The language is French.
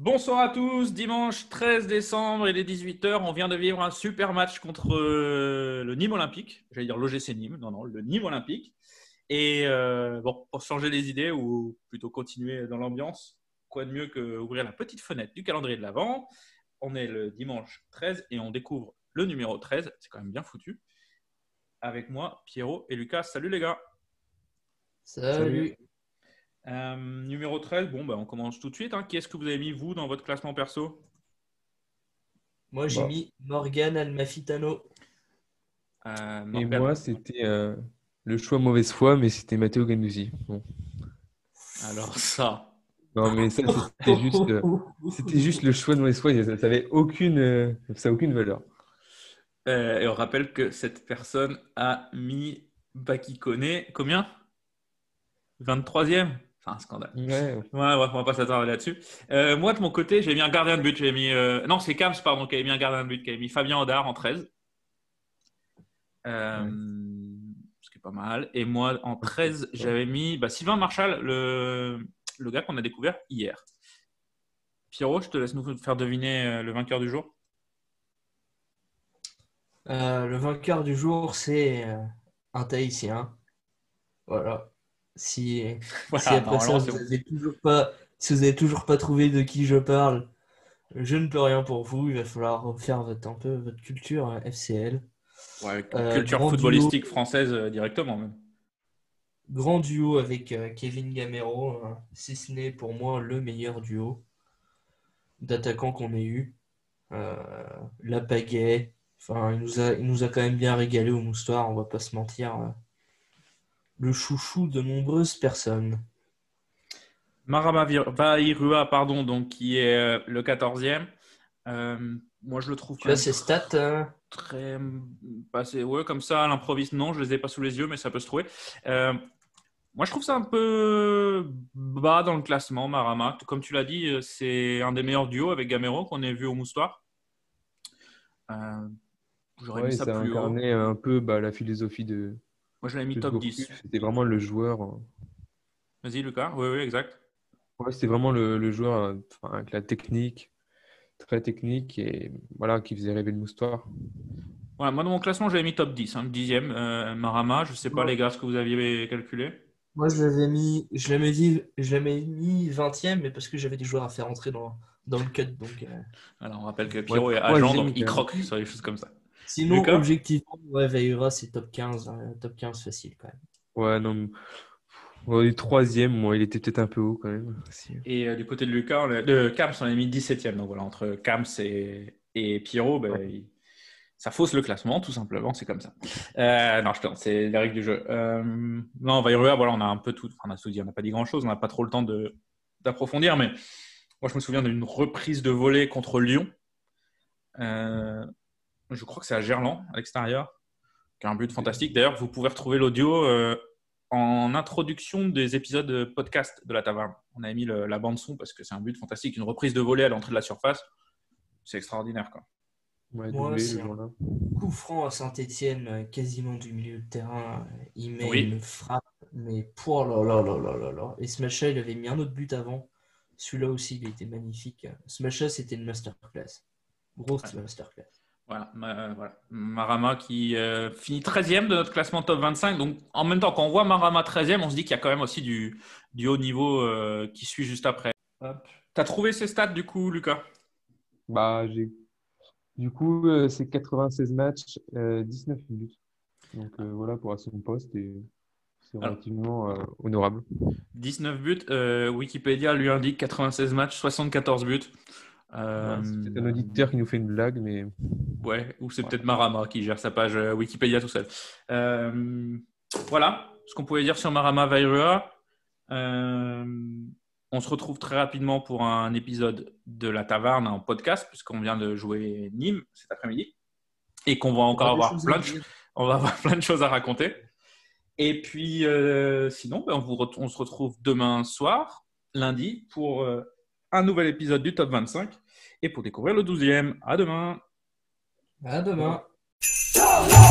bonsoir à tous. Dimanche 13 décembre, il est 18h. On vient de vivre un super match contre euh, le Nîmes Olympique. J'allais dire l'OGC Nîmes. Non, non, le Nîmes Olympique. Et euh, bon, pour changer les idées ou plutôt continuer dans l'ambiance, quoi de mieux que ouvrir la petite fenêtre du calendrier de l'Avent? On est le dimanche 13 et on découvre le numéro 13. C'est quand même bien foutu. Avec moi, Pierrot et Lucas. Salut les gars. Salut. Euh, numéro 13, bon, bah, on commence tout de suite. Hein. Qui est-ce que vous avez mis, vous, dans votre classement perso? Moi, j'ai Bah. mis Morgan Almafitano. Euh, Et moi, c'était euh, le choix mauvaise foi, mais c'était Matteo Ganduzzi. Bon. Alors ça. Non, mais ça, c'était juste, c'était juste le choix de mauvaise foi. Ça n'avait aucune, ça a aucune valeur. Euh, et on rappelle que cette personne a mis Bakikone, combien? 23e C'est un scandale. Ouais, Ouais, bref, on va pas s'attarder là-dessus. Euh, moi, de mon côté, j'ai mis un gardien de but. J'ai mis, euh, Non, c'est Kams, pardon, qui avait mis un gardien de but, qui avait mis Fabien Audard en 13. Euh, Ce qui est pas mal. Et moi, en 13, j'avais mis bah, Sylvain Marchal, le, le gars qu'on a découvert hier. Pierrot, je te laisse nous faire deviner le vainqueur du jour. Euh, le vainqueur du jour, c'est un Tahitien. Voilà. Si, Voilà, si après ça, normalement, vous c'est bon. avez toujours pas, si vous avez toujours pas trouvé de qui je parle, je ne peux rien pour vous. Il va falloir refaire votre, un peu votre culture euh, FCL. Ouais, Euh, culture footballistique française euh, directement même. Grand duo avec euh, Kevin Gamero, hein, si ce n'est pour moi le meilleur duo d'attaquants qu'on ait eu. La pagaie, enfin, il nous a, il nous a quand même bien régalé au moustoir, on va pas se mentir. Le chouchou de nombreuses personnes. Marama pardon, donc qui est euh, le 14e. Euh, moi, je le trouve Tu ses stats hein? très passé. Ouais, comme ça, à l'improviste, non, je les ai pas sous les yeux, mais ça peut se trouver. Euh, moi, je trouve ça un peu bas dans le classement, Marama. Comme tu l'as dit, c'est un des meilleurs duos avec Gamero qu'on ait vu au moustoir. Euh, J'aurais Ouais, mis ça ça plus haut. incarnait un peu bah, la philosophie de, Moi, je l'avais mis top Gourcuff. 10. C'était vraiment le joueur. euh, Vas-y, Lucas. Oui, oui, exact. Ouais, c'était vraiment le, le joueur euh, enfin, avec la technique, très technique, et voilà, qui faisait rêver le moustoir. Voilà, moi, dans mon classement, j'avais mis top 10, hein, dixième, euh, Marama. Je sais pas, Ouais. les gars, ce que vous aviez calculé. Moi, je l'avais mis, je l'avais dit, je l'avais mis 20e, mais parce que j'avais des joueurs à faire entrer dans, dans le cut. Donc, euh, Alors, on rappelle que Pierrot est agent, donc il croque sur les choses comme ça. Sinon, Lucas objectivement, ouais, Veira, c'est top 15, hein, top 15 facile quand même. Ouais, non, ouais, est troisième, moi, il était peut-être un peu haut quand même. Si. Et euh, du côté de Lucas, de Kams, on a mis 17e. Donc voilà, entre Kams et, et Pierrot, ben, il- ça fausse le classement, tout simplement. C'est comme ça. Euh, non, je plaisante, c'est les règles du jeu. Euh, non, on va y revenir. Voilà, on a un peu tout, enfin, on a tout dit, on n'a pas dit grand-chose, on n'a pas trop le temps de- d'approfondir. Mais moi, je me souviens d'une reprise de volée contre Lyon. Euh, je crois que c'est à Gerland, à l'extérieur, qui a un but fantastique. D'ailleurs, vous pouvez retrouver l'audio euh, en introduction des épisodes podcast de la taverne. On a mis le- la bande son parce que c'est un but fantastique, une reprise de volée à l'entrée de la surface. C'est extraordinaire, quoi. Ouais, c'est un-. Coup franc à Saint-Etienne, quasiment du milieu de terrain. euh, Il met Oui. une frappe, mais pour là là là là là là. Et ce match-là, il avait mis un autre but avant. Celui-là aussi, il était magnifique. Ce match-là, c'était une masterclass. Grosse Ouais. masterclass. Voilà, ma- voilà. Marama qui euh, finit 13e de notre classement top 25. Donc, en même temps, quand on voit Marama 13e, on se dit qu'il y a quand même aussi du, du haut niveau euh, qui suit juste après. Tu as trouvé ces stats, du coup, Lucas? Bah, j'ai... Du coup, euh, c'est 96 matchs, euh, 19 buts. Donc voilà pour à son poste et c'est relativement euh, honorable. 19 buts. euh, Wikipédia lui indique 96 matchs, 74 buts. Euh, c'est un auditeur qui nous fait une blague, mais Ouais, ou c'est Ouais. peut-être Marama qui gère sa page euh, Wikipédia tout seul. Euh, voilà ce qu'on pouvait dire sur Marama Vairua. Euh, on se retrouve très rapidement pour un épisode de La Taverne en podcast, puisqu'on vient de jouer Nîmes cet après-midi. Et qu'on va encore avoir plein de, on va avoir plein de choses à raconter. Et puis, euh, sinon, ben, on, vous on se retrouve demain soir, lundi, pour euh, un nouvel épisode du Top 25 et pour découvrir le 12e. À demain! À demain. Ciao